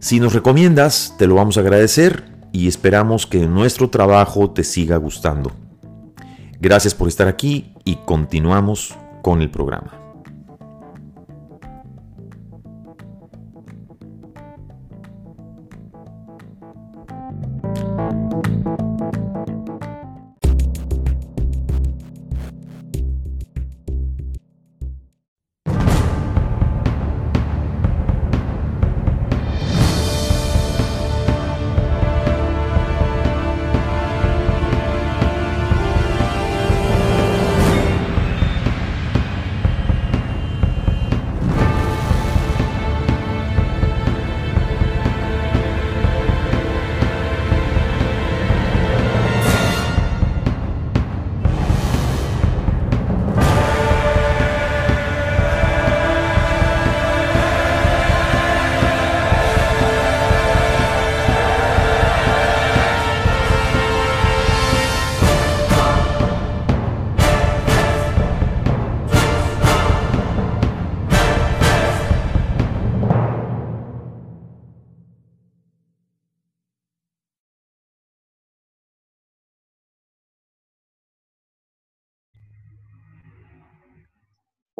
Si nos recomiendas, te lo vamos a agradecer y esperamos que nuestro trabajo te siga gustando. Gracias por estar aquí y continuamos con el programa.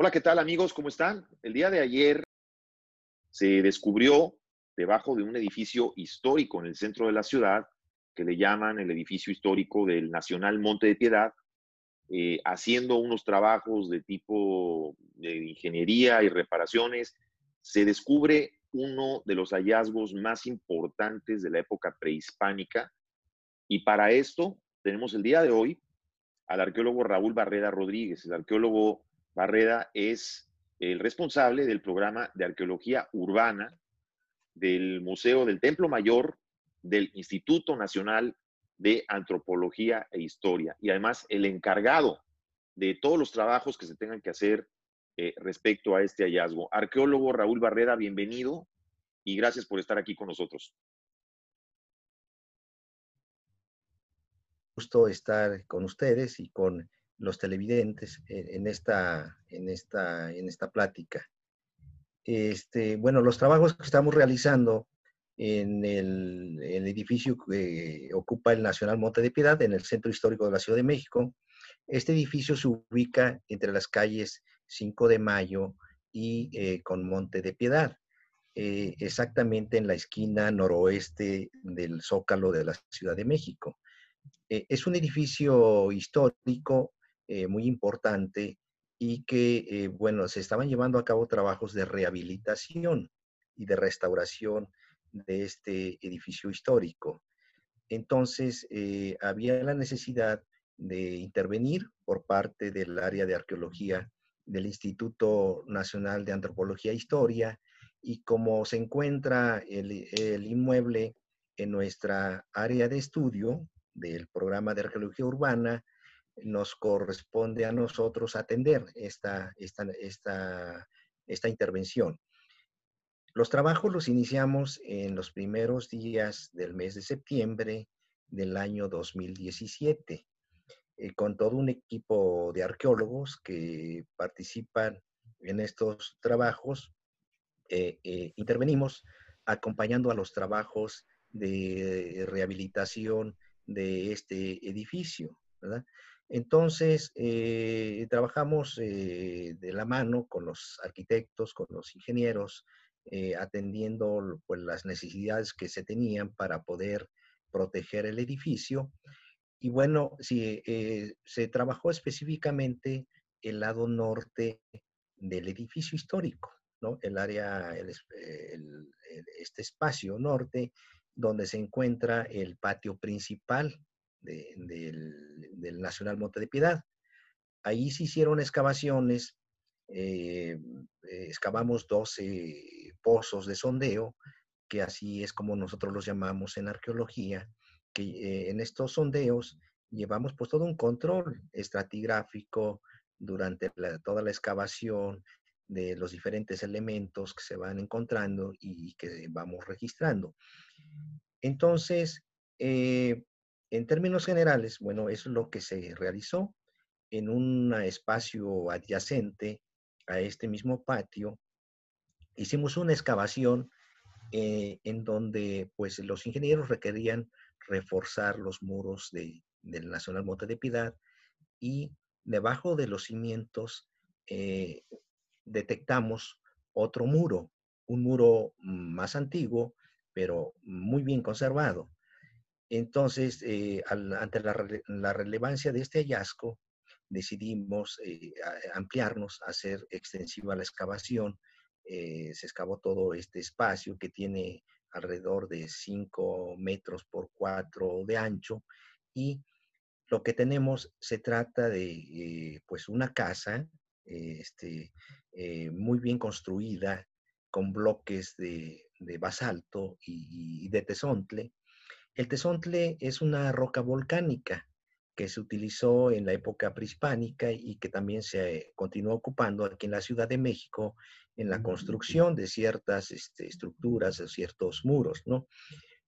Hola, ¿qué tal amigos? ¿Cómo están? El día de ayer se descubrió debajo de un edificio histórico en el centro de la ciudad, que le llaman el edificio histórico del Nacional Monte de Piedad, eh, haciendo unos trabajos de tipo de ingeniería y reparaciones, se descubre uno de los hallazgos más importantes de la época prehispánica. Y para esto tenemos el día de hoy al arqueólogo Raúl Barreda Rodríguez, el arqueólogo Barreda es el responsable del programa de arqueología urbana del Museo del Templo Mayor del Instituto Nacional de Antropología e Historia y además el encargado de todos los trabajos que se tengan que hacer eh, respecto a este hallazgo. Arqueólogo Raúl Barreda, bienvenido y gracias por estar aquí con nosotros. Gusto estar con ustedes y con los televidentes en esta, en esta, en esta plática. Este, bueno, los trabajos que estamos realizando en el, edificio que ocupa el Nacional Monte de Piedad, en el centro histórico de la Ciudad de México. Este edificio se ubica entre las calles 5 de Mayo y eh, con Monte de Piedad, eh, exactamente en la esquina noroeste del Zócalo de la Ciudad de México. Eh, es un edificio histórico eh, muy importante y que, eh, bueno, se estaban llevando a cabo trabajos de rehabilitación y de restauración de este edificio histórico. Entonces, eh, había la necesidad de intervenir por parte del área de arqueología del Instituto Nacional de Antropología e Historia y como se encuentra el, el inmueble en nuestra área de estudio del programa de arqueología urbana, nos corresponde a nosotros atender esta, esta, esta, esta intervención. Los trabajos los iniciamos en los primeros días del mes de septiembre del año 2017, eh, con todo un equipo de arqueólogos que participan en estos trabajos. Eh, eh, intervenimos acompañando a los trabajos de rehabilitación de este edificio. ¿verdad? Entonces, eh, trabajamos eh, de la mano con los arquitectos, con los ingenieros, atendiendo pues, las necesidades que se tenían para poder proteger el edificio. Y bueno, se trabajó específicamente el lado norte del edificio histórico, ¿no? El área, este espacio norte donde se encuentra el patio principal del, Nacional Monte de Piedad. Ahí se hicieron excavaciones, eh, excavamos 12 pozos de sondeo, que así es como nosotros los llamamos en arqueología, que eh, en estos sondeos llevamos pues todo un control estratigráfico durante toda la excavación de los diferentes elementos que se van encontrando y que vamos registrando. Entonces, eh, en términos generales, bueno, es lo que se realizó en un espacio adyacente a este mismo patio. Hicimos una excavación eh, en donde pues los ingenieros requerían reforzar los muros de, del Nacional Monte de Piedad y debajo de los cimientos eh, detectamos otro muro, un muro más antiguo pero muy bien conservado. Entonces, eh, ante la, relevancia de este hallazgo, decidimos eh, ampliarnos, hacer extensiva la excavación. Eh, se excavó todo este espacio que tiene alrededor de 5 metros por 4 de ancho y lo que tenemos se trata de pues una casa este, muy bien construida con bloques de, basalto y, de tesontle. El tesontle es una roca volcánica que se utilizó en la época prehispánica y que también se continuó ocupando aquí en la Ciudad de México en la construcción de ciertas este, estructuras, de ciertos muros, ¿no?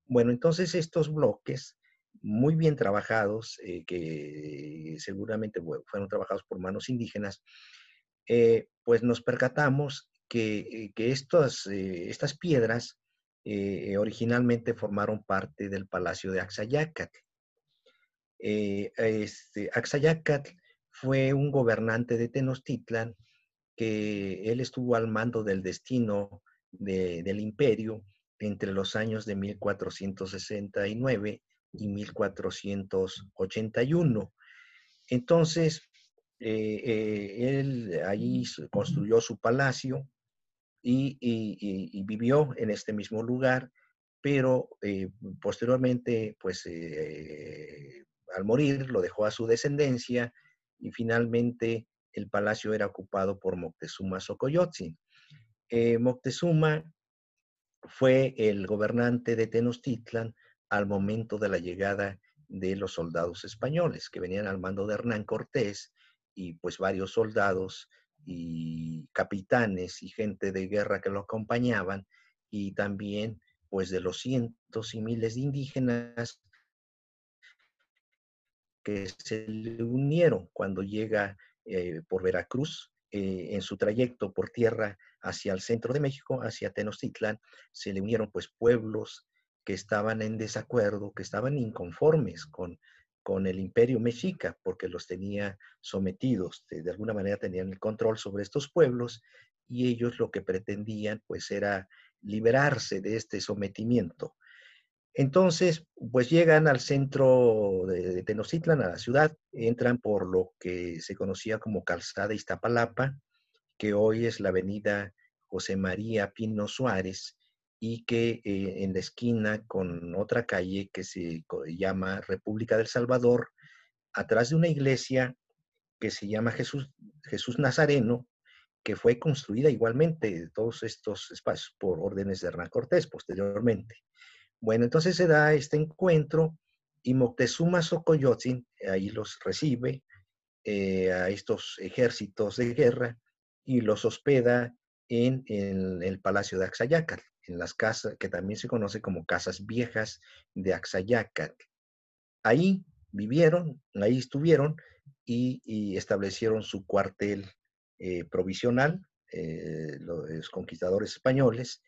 Bueno, entonces estos bloques muy bien trabajados, eh, que seguramente fueron trabajados por manos indígenas, eh, pues nos percatamos que, eh, estas, eh, estas piedras eh, originalmente formaron parte del palacio de Axayacatl. este, Axayacatl fue un gobernante de Tenochtitlan que él estuvo al mando del destino del imperio entre los años de 1469 y 1481. Entonces, él allí construyó su palacio, y, vivió en este mismo lugar, pero eh, posteriormente, pues eh, al morir, lo dejó a su descendencia y finalmente el palacio era ocupado por Moctezuma Xocoyotzin. Eh, Moctezuma fue el gobernante de Tenochtitlan al momento de la llegada de los soldados españoles que venían al mando de Hernán Cortés y pues varios soldados y capitanes y gente de guerra que lo acompañaban y también pues de los cientos y miles de indígenas que se le unieron cuando llega eh, por Veracruz eh, en su trayecto por tierra hacia el centro de México, hacia Tenochtitlan, se le unieron pues pueblos que estaban en desacuerdo, que estaban inconformes con con el imperio mexica, porque los tenía sometidos, de, alguna manera tenían el control sobre estos pueblos y ellos lo que pretendían pues era liberarse de este sometimiento. Entonces, pues llegan al centro de, Tenochtitlan, a la ciudad, entran por lo que se conocía como Calzada Iztapalapa, que hoy es la avenida José María Pino Suárez, y que eh, en la esquina con otra calle que se llama República del Salvador, atrás de una iglesia que se llama Jesús, Jesús Nazareno, que fue construida igualmente todos estos espacios por órdenes de Hernán Cortés posteriormente. Bueno, entonces se da este encuentro y Moctezuma Xocoyotzin ahí los recibe eh, a estos ejércitos de guerra y los hospeda en, el palacio de Axayácal en las casas, que también se conoce como casas viejas de Axayacat. Ahí vivieron, ahí estuvieron y, establecieron su cuartel eh, provisional, eh, los conquistadores españoles,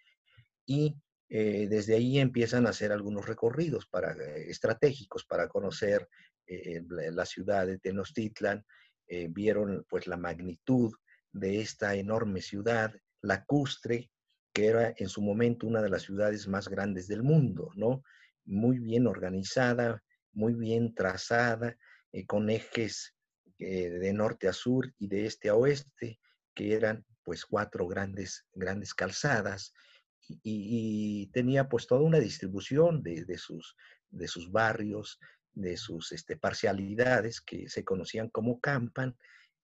y eh, desde ahí empiezan a hacer algunos recorridos para, estratégicos para conocer la ciudad de Tenochtitlan, vieron pues la magnitud de esta enorme ciudad lacustre que era en su momento una de las ciudades más grandes del mundo, ¿no? Muy bien organizada, muy bien trazada, eh, con ejes eh, de norte a sur y de este a oeste, que eran pues cuatro grandes, grandes calzadas, y, tenía pues toda una distribución de, sus, de sus barrios, de sus este, parcialidades que se conocían como campan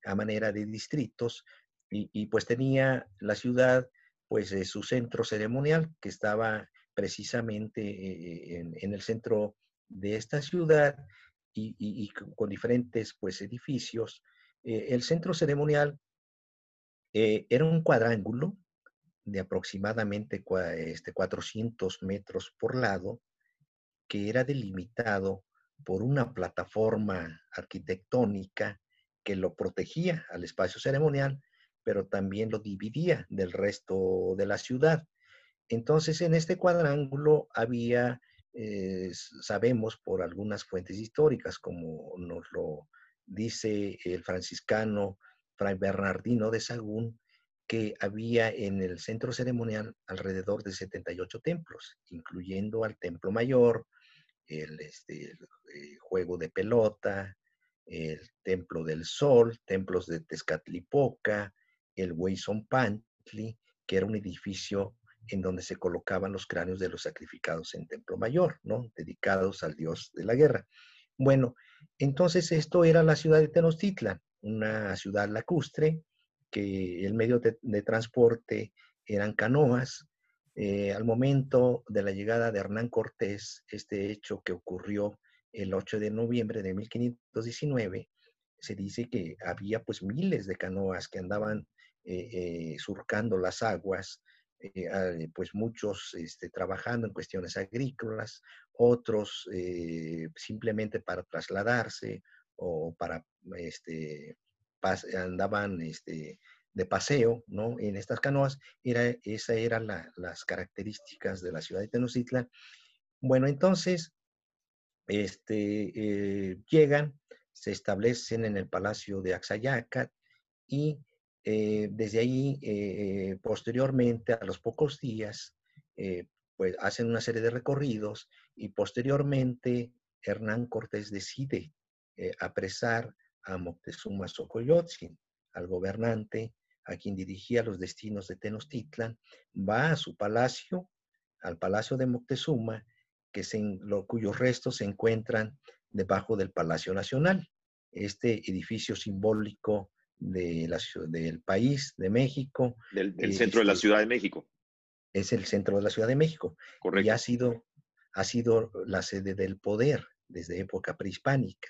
a manera de distritos, y, pues tenía la ciudad pues su centro ceremonial que estaba precisamente eh, en, el centro de esta ciudad y, con diferentes pues edificios. Eh, el centro ceremonial eh, era un cuadrángulo de aproximadamente este, 400 metros por lado que era delimitado por una plataforma arquitectónica que lo protegía al espacio ceremonial pero también lo dividía del resto de la ciudad. Entonces, en este cuadrángulo había, eh, sabemos por algunas fuentes históricas, como nos lo dice el franciscano Fray Bernardino de Sagún, que había en el centro ceremonial alrededor de 78 templos, incluyendo al templo mayor, el, este, el juego de pelota, el templo del sol, templos de Tezcatlipoca, el Weison Pantli, que era un edificio en donde se colocaban los cráneos de los sacrificados en Templo Mayor, ¿no? Dedicados al dios de la guerra. Bueno, entonces esto era la ciudad de Tenochtitlan, una ciudad lacustre, que el medio de, transporte eran canoas. Eh, al momento de la llegada de Hernán Cortés, este hecho que ocurrió el 8 de noviembre de 1519, se dice que había pues miles de canoas que andaban eh, eh, surcando las aguas, eh, ah, pues muchos este, trabajando en cuestiones agrícolas, otros simplemente para trasladarse o para, este, andaban este, de paseo, ¿no? En estas canoas, era, esas eran las características de la ciudad de Tenochtitlan. Bueno, entonces, este, llegan, se establecen en el palacio de Axayacat y eh, desde ahí, eh, posteriormente, a los pocos días, eh, pues hacen una serie de recorridos y posteriormente Hernán Cortés decide apresar a Moctezuma Xocoyotzin, al gobernante a quien dirigía los destinos de Tenochtitlan, va a su palacio, al palacio de Moctezuma, que cuyos restos se encuentran debajo del Palacio Nacional, este edificio simbólico de la, del país, de México. Del, centro de la este, Ciudad de México. Es el centro de la Ciudad de México. Correcto. Y ha sido, ha sido la sede del poder desde época prehispánica.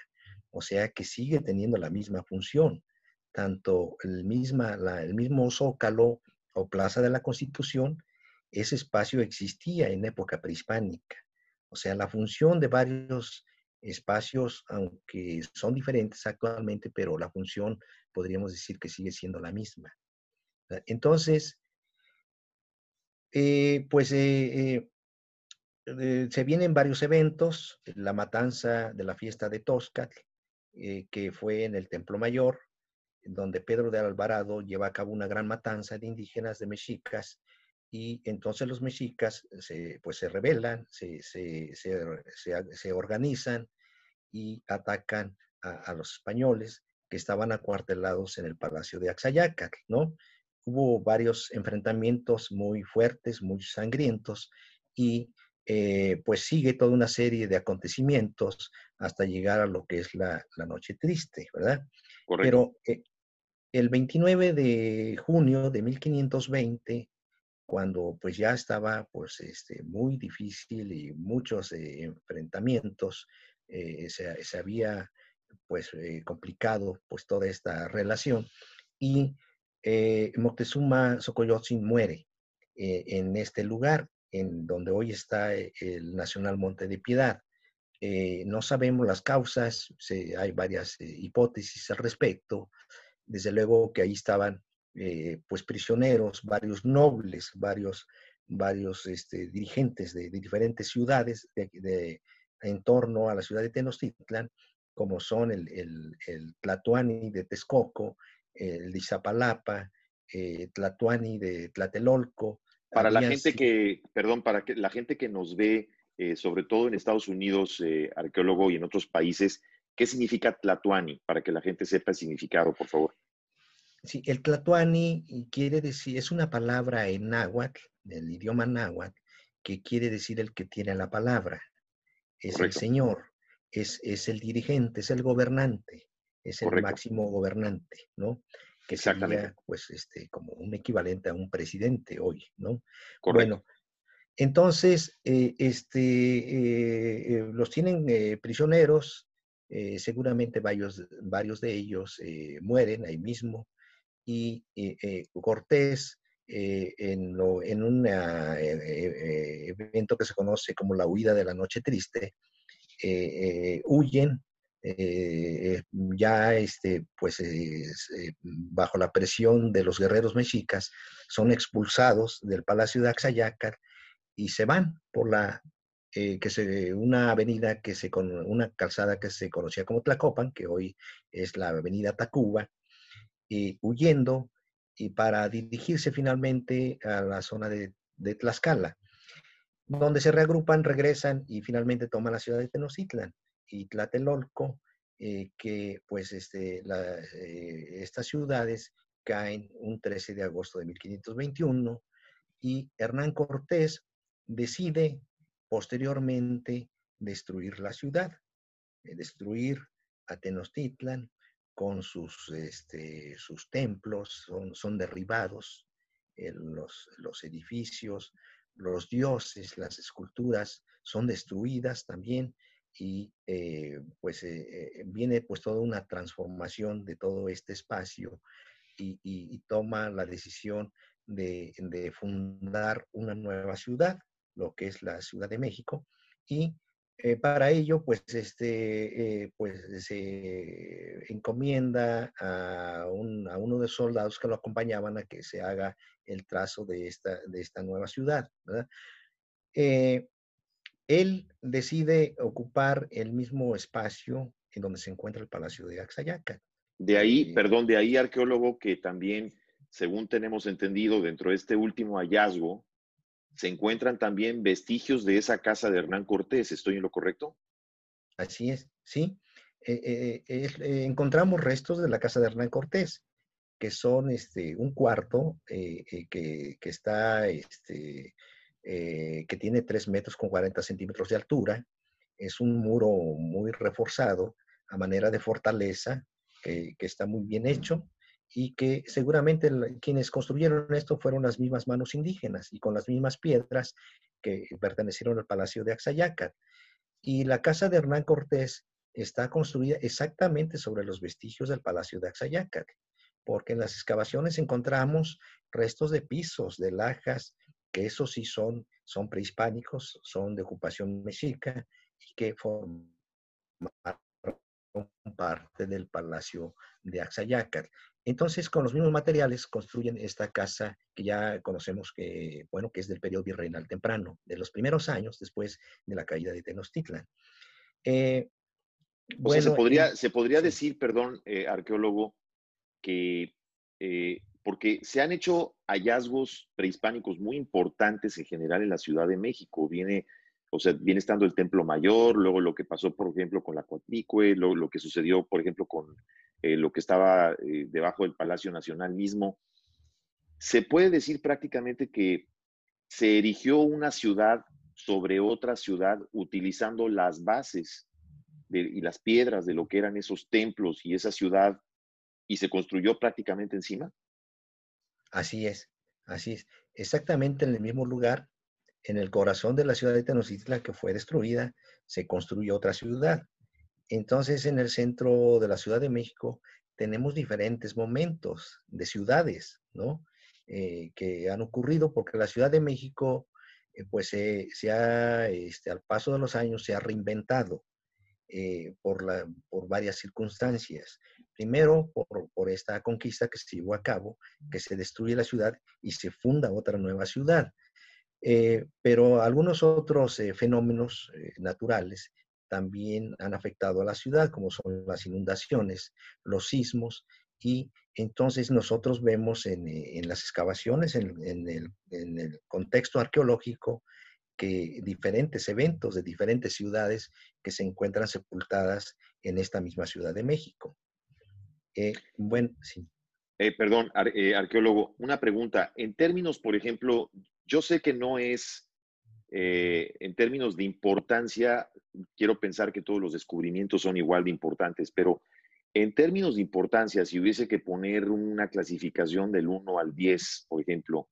O sea que sigue teniendo la misma función. Tanto el, misma, el mismo zócalo o plaza de la Constitución, ese espacio existía en época prehispánica. O sea, la función de varios espacios, aunque son diferentes actualmente, pero la función podríamos decir que sigue siendo la misma. Entonces, eh, pues eh, eh, se vienen varios eventos, la matanza de la fiesta de Toscat, que fue en el Templo Mayor, donde Pedro de Alvarado lleva a cabo una gran matanza de indígenas, de mexicas, y entonces los mexicas se, pues se rebelan, se, se, se, organizan y atacan a, los españoles que estaban acuartelados en el palacio de Axayacat, ¿no? Hubo varios enfrentamientos muy fuertes, muy sangrientos, y eh, pues sigue toda una serie de acontecimientos hasta llegar a lo que es la, Noche Triste, ¿verdad? Pero eh, el 29 de junio de 1520 cuando pues ya estaba pues este, muy difícil y muchos eh, enfrentamientos, eh, se, había pues eh, complicado pues toda esta relación y Moctezuma Xocoyotzin muere en este lugar, en donde hoy está el Nacional Monte de Piedad. no sabemos las causas, hay varias hipótesis al respecto. Desde luego que ahí estaban eh, pues prisioneros, varios nobles, varios, varios este, dirigentes de, diferentes ciudades de, en torno a la ciudad de Tenochtitlan, como son el, el, Tlatuani de Texcoco, el de Izapalapa, eh, Tlatuani de Tlatelolco, Para la gente que, perdón, para que la gente que nos ve, eh, sobre todo en Estados Unidos, eh, arqueólogo y en otros países, ¿qué significa Tlatuani? Para que la gente sepa el significado, por favor. Sí, el Tlatuani quiere decir, es una palabra en náhuatl, del idioma náhuatl, que quiere decir el que tiene la palabra. Es el Señor, es, es, el dirigente, es el gobernante, es el máximo gobernante, ¿no? que sería pues este como un equivalente a un presidente hoy, ¿no? Bueno, entonces eh, este, eh, eh, los tienen prisioneros, seguramente varios, varios de ellos mueren ahí mismo y Cortés en, lo, en un evento que se conoce como la huida de la noche triste, huyen eh, ya este, pues, eh, bajo la presión de los guerreros mexicas, son expulsados del Palacio de Axayácar y se van por la, eh, que se, una avenida que se, una calzada que se conocía como Tlacopan, que hoy es la avenida Tacuba, y huyendo y para dirigirse finalmente a la zona de, de Tlaxcala, donde se reagrupan, regresan y finalmente toman la ciudad de Tenochtitlan y Tlatelolco, eh, que pues este, eh, estas ciudades caen un 13 de agosto de 1521 y Hernán Cortés decide posteriormente destruir la ciudad, eh, destruir a Tenochtitlan con sus, este, sus templos, son, son derribados los, los edificios, los dioses, las esculturas son destruidas también y eh, pues eh, eh, viene pues toda una transformación de todo este espacio y, toma la decisión de, fundar una nueva ciudad, lo que es la Ciudad de México, y para ello pues, este, pues se encomienda a, uno de los soldados que lo acompañaban a que se haga el trazo de esta, de esta nueva ciudad. ¿verdad? Él decide ocupar el mismo espacio en donde se encuentra el Palacio de Axayaca. De ahí, eh, perdón, de ahí arqueólogo que también, según tenemos entendido, dentro de este último hallazgo, se encuentran también vestigios de esa casa de Hernán Cortés. ¿Estoy en lo correcto? Así es, sí. Eh, eh, encontramos restos de la casa de Hernán Cortés, que son este, un cuarto que, que, está este, eh, que tiene 3 metros con 40 centímetros de altura. Es un muro muy reforzado a manera de fortaleza, que, está muy bien hecho y que seguramente quienes construyeron esto fueron las mismas manos indígenas y con las mismas piedras que pertenecieron al Palacio de Axayacat. Y la casa de Hernán Cortés está construida exactamente sobre los vestigios del Palacio de Axayacat, porque en las excavaciones encontramos restos de pisos, de lajas, que esos sí son, son prehispánicos, son de ocupación mexica y que forman parte del palacio de Axayacat. Entonces, con los mismos materiales construyen esta casa que ya conocemos que, bueno, que es del periodo virreinal temprano, de los primeros años después de la caída de Tenochtitlan. Eh, bueno, se podría, se podría decir, perdón, eh, arqueólogo, que eh, porque se han hecho hallazgos prehispánicos muy importantes en general en la Ciudad de México. Viene, o sea, viene estando el Templo Mayor, luego lo que pasó, por ejemplo, con la Cuatlicue, lo, lo que sucedió, por ejemplo, con eh, lo que estaba eh, debajo del Palacio Nacional mismo. Se puede decir prácticamente que se erigió una ciudad sobre otra ciudad utilizando las bases y las piedras de lo que eran esos templos y esa ciudad y se construyó prácticamente encima. Así es, así es. Exactamente en el mismo lugar, en el corazón de la ciudad de Tenochtitlan que fue destruida, se construyó otra ciudad. Entonces, en el centro de la Ciudad de México tenemos diferentes momentos de ciudades, ¿no? Eh, que han ocurrido porque la Ciudad de México, eh, pues, se ha, este, al paso de los años, se ha reinventado eh, por, la, por varias circunstancias. Primero, por, esta conquista que se llevó a cabo, que se destruye la ciudad y se funda otra nueva ciudad. Eh, pero algunos otros eh, fenómenos eh, naturales también han afectado a la ciudad, como son las inundaciones, los sismos y Entonces nosotros vemos en, en las excavaciones, en, el, contexto arqueológico, que diferentes eventos de diferentes ciudades que se encuentran sepultadas en esta misma Ciudad de México. Eh, bueno, sí. Eh, perdón, ar, eh, arqueólogo, una pregunta. En términos, por ejemplo, yo sé que no es, eh, en términos de importancia, quiero pensar que todos los descubrimientos son igual de importantes, pero en términos de importancia, si hubiese que poner una clasificación del 1 al 10, por ejemplo,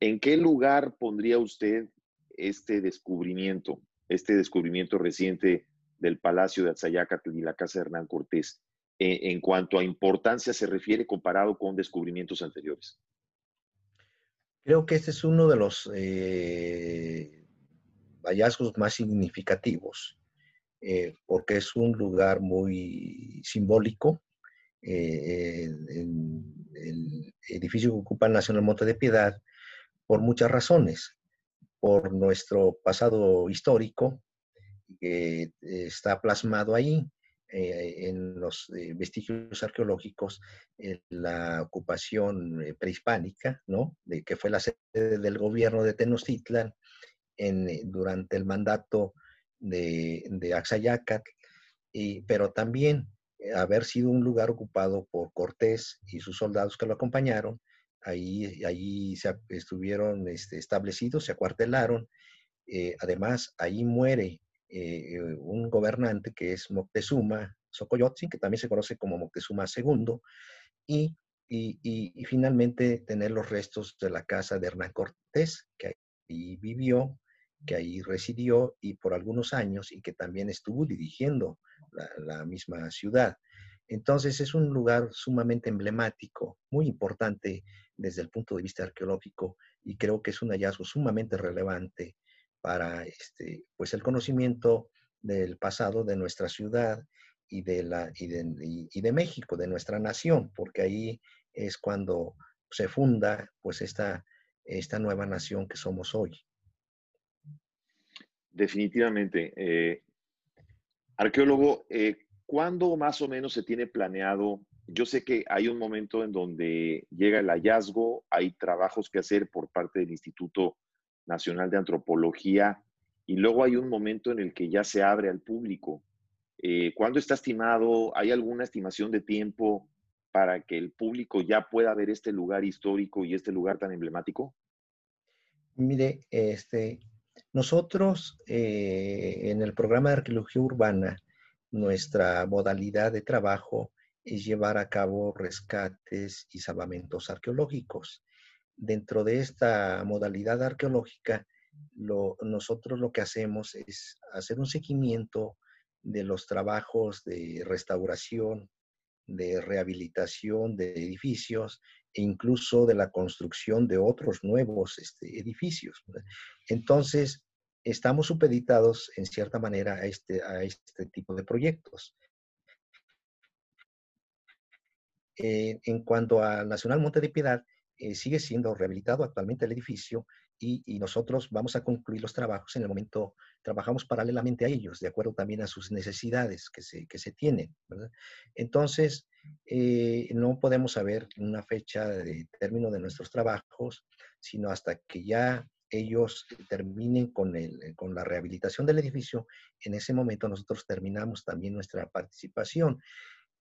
¿en qué lugar pondría usted este descubrimiento, este descubrimiento reciente del Palacio de Atzayacatl y la Casa de Hernán Cortés, en, en, cuanto a importancia se refiere comparado con descubrimientos anteriores? Creo que este es uno de los eh, hallazgos más significativos, eh, porque es un lugar muy simbólico. Eh, el, edificio que ocupa el Nacional Monte de Piedad, por muchas razones por nuestro pasado histórico que está plasmado ahí eh, en los eh, vestigios arqueológicos, en la ocupación eh, prehispánica, ¿no? De que fue la sede del gobierno de Tenochtitlan en, durante el mandato de, de Axayacatl, y, pero también haber sido un lugar ocupado por Cortés y sus soldados que lo acompañaron, ahí, ahí se estuvieron este, establecidos, se acuartelaron. Eh, además, ahí muere eh, un gobernante que es Moctezuma Xocoyotzin, que también se conoce como Moctezuma II, y, finalmente tener los restos de la casa de Hernán Cortés, que ahí vivió, que ahí residió y por algunos años y que también estuvo dirigiendo la misma ciudad. Entonces es un lugar sumamente emblemático, muy importante desde el punto de vista arqueológico y creo que es un hallazgo sumamente relevante para este, pues el conocimiento del pasado de nuestra ciudad y de, la, y de, y de México, de nuestra nación, porque ahí es cuando se funda pues esta, esta nueva nación que somos hoy. Definitivamente. Eh, arqueólogo, eh, ¿cuándo más o menos se tiene planeado yo sé que hay un momento en donde llega el hallazgo, hay trabajos que hacer por parte del Instituto Nacional de Antropología y luego hay un momento en el que ya se abre al público. Eh, ¿Cuándo está estimado? ¿Hay alguna estimación de tiempo para que el público ya pueda ver este lugar histórico y este lugar tan emblemático? Mire, este, nosotros eh, en el programa de arqueología urbana, nuestra modalidad de trabajo es llevar a cabo rescates y salvamentos arqueológicos. Dentro de esta modalidad arqueológica, nosotros lo que hacemos es hacer un seguimiento de los trabajos de restauración, de rehabilitación de edificios e incluso de la construcción de otros nuevos este, edificios. Entonces, estamos supeditados en cierta manera a este, a este tipo de proyectos. Eh, en cuanto al Nacional Monte de Piedad, eh, sigue siendo rehabilitado actualmente el edificio y, nosotros vamos a concluir los trabajos en el momento, trabajamos paralelamente a ellos, de acuerdo también a sus necesidades que se, que se tienen. Entonces, eh, no podemos saber una fecha de término de nuestros trabajos, sino hasta que ya ellos terminen con, el, con la rehabilitación del edificio, en ese momento nosotros terminamos también nuestra participación.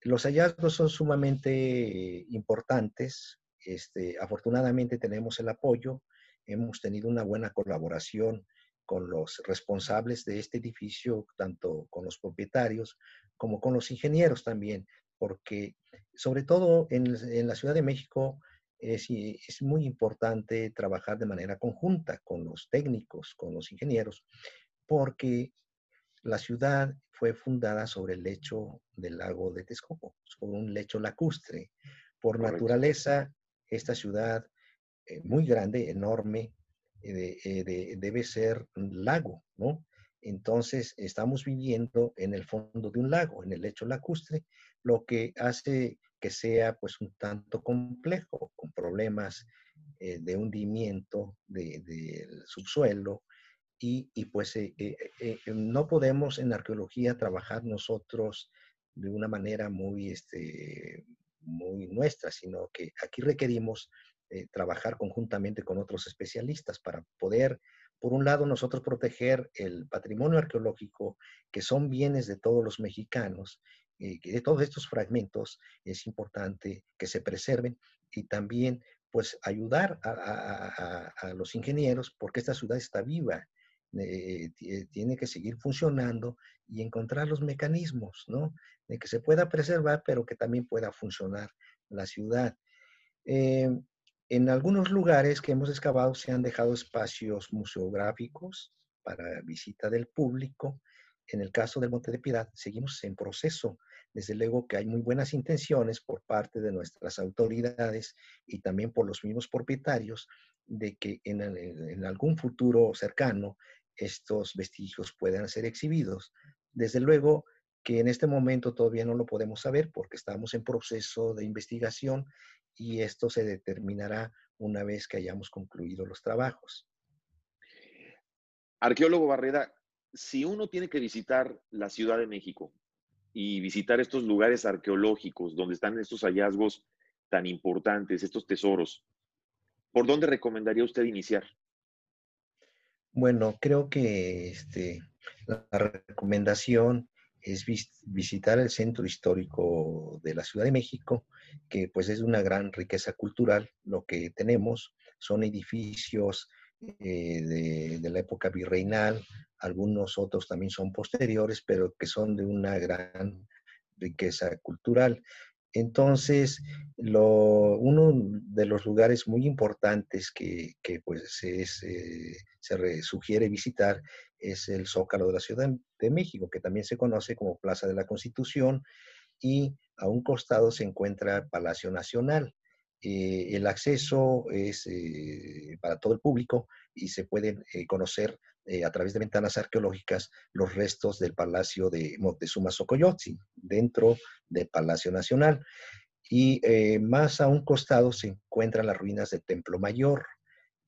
Los hallazgos son sumamente importantes. Este, afortunadamente tenemos el apoyo, hemos tenido una buena colaboración con los responsables de este edificio, tanto con los propietarios como con los ingenieros también, porque sobre todo en, en la Ciudad de México es, es, muy importante trabajar de manera conjunta con los técnicos, con los ingenieros, porque la ciudad fue fundada sobre el lecho del lago de Texcoco, sobre un lecho lacustre. Por Correcto. naturaleza, esta ciudad eh, muy grande, enorme, eh, eh, de, debe ser un lago, ¿no? Entonces, estamos viviendo en el fondo de un lago, en el lecho lacustre, lo que hace que sea pues un tanto complejo, con problemas de hundimiento del de subsuelo, y, y pues no podemos en arqueología trabajar nosotros de una manera muy este, muy nuestra, sino que aquí requerimos eh, trabajar conjuntamente con otros especialistas para poder, por un lado, nosotros proteger el patrimonio arqueológico, que son bienes de todos los mexicanos, y de todos estos fragmentos es importante que se preserven y también pues ayudar a, los ingenieros porque esta ciudad está viva, eh, tiene que seguir funcionando y encontrar los mecanismos, ¿no? De que se pueda preservar, pero que también pueda funcionar la ciudad. Eh, en algunos lugares que hemos excavado se han dejado espacios museográficos para visita del público. En el caso del Monte de Piedad, seguimos en proceso. Desde luego que hay muy buenas intenciones por parte de nuestras autoridades y también por los mismos propietarios de que en, en algún futuro cercano estos vestigios puedan ser exhibidos. Desde luego que en este momento todavía no lo podemos saber porque estamos en proceso de investigación y esto se determinará una vez que hayamos concluido los trabajos. Arqueólogo Barreda, si uno tiene que visitar la Ciudad de México y visitar estos lugares arqueológicos donde están estos hallazgos tan importantes, estos tesoros, ¿por dónde recomendaría usted iniciar? Bueno, creo que este, la recomendación es visitar el centro histórico de la Ciudad de México, que pues es una gran riqueza cultural. Lo que tenemos son edificios eh, de, de, la época virreinal, algunos otros también son posteriores, pero que son de una gran riqueza cultural. Entonces, uno de los lugares muy importantes que, pues eh, se sugiere visitar es el Zócalo de la Ciudad de México, que también se conoce como Plaza de la Constitución, y a un costado se encuentra Palacio Nacional. Eh, el acceso es eh, para todo el público y se pueden conocer a través de ventanas arqueológicas los restos del Palacio de Moctezuma Xocoyotzin dentro del Palacio Nacional. Y eh, más a un costado se encuentran las ruinas del Templo Mayor,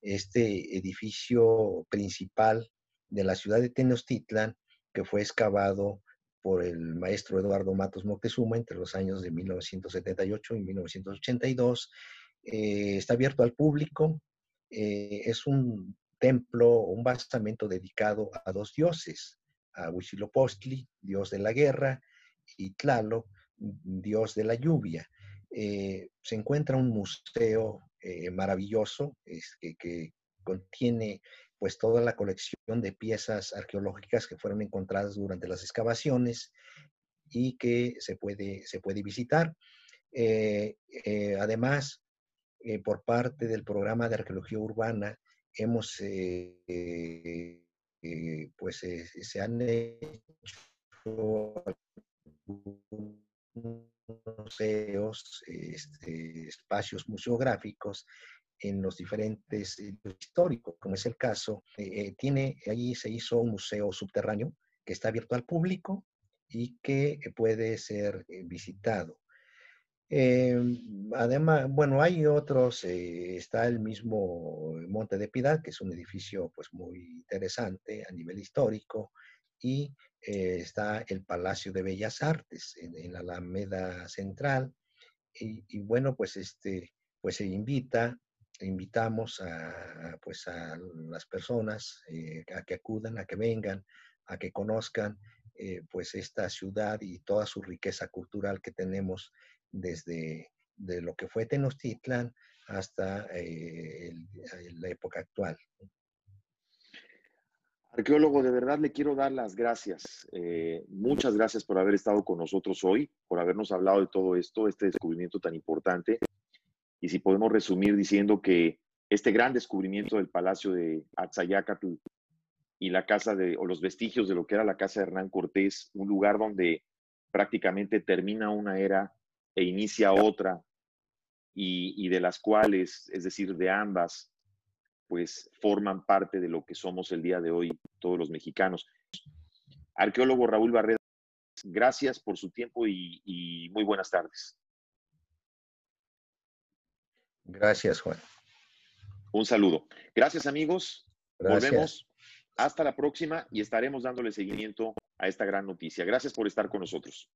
este edificio principal de la ciudad de Tenochtitlan, que fue excavado por el maestro Eduardo Matos Moctezuma entre los años de 1978 y 1982. Eh, está abierto al público. Eh, es un templo, un basamento dedicado a dos dioses, a Huitzilopochtli, dios de la guerra, y Tlaloc, dios de la lluvia. Eh, se encuentra un museo eh, maravilloso que, contiene pues toda la colección de piezas arqueológicas que fueron encontradas durante las excavaciones y que se puede, se puede visitar. Eh, además, por parte del programa de arqueología urbana, hemos, pues se han hecho museos, este, espacios museográficos en los diferentes históricos, como es el caso, eh, tiene, allí se hizo un museo subterráneo que está abierto al público y que puede ser eh, visitado. Em, además, bueno, hay otros, eh, está el mismo Monte de Piedad, que es un edificio pues muy interesante a nivel histórico, y eh, está el Palacio de Bellas Artes en, la Alameda Central. Y, bueno, pues, este, pues se invita, invitamos a, pues a las personas eh, a que acudan, a que vengan, a que conozcan pues esta ciudad y toda su riqueza cultural que tenemos desde de lo que fue Tenochtitlan hasta la época actual. Arqueólogo, de verdad le quiero dar las gracias. Eh, muchas gracias por haber estado con nosotros hoy, por habernos hablado de todo esto, este descubrimiento tan importante. Y si podemos resumir diciendo que este gran descubrimiento del Palacio de Atzayacatl y la casa de, o los vestigios de lo que era la casa de Hernán Cortés, un lugar donde prácticamente termina una era e inicia otra, y, y de las cuales, es decir, de ambas, pues forman parte de lo que somos el día de hoy todos los mexicanos. Arqueólogo Raúl Barreda, gracias por su tiempo y, muy buenas tardes. Gracias, Juan. Un saludo. Gracias, amigos. Volvemos. Hasta la próxima y estaremos dándole seguimiento a esta gran noticia. Gracias por estar con nosotros.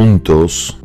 juntos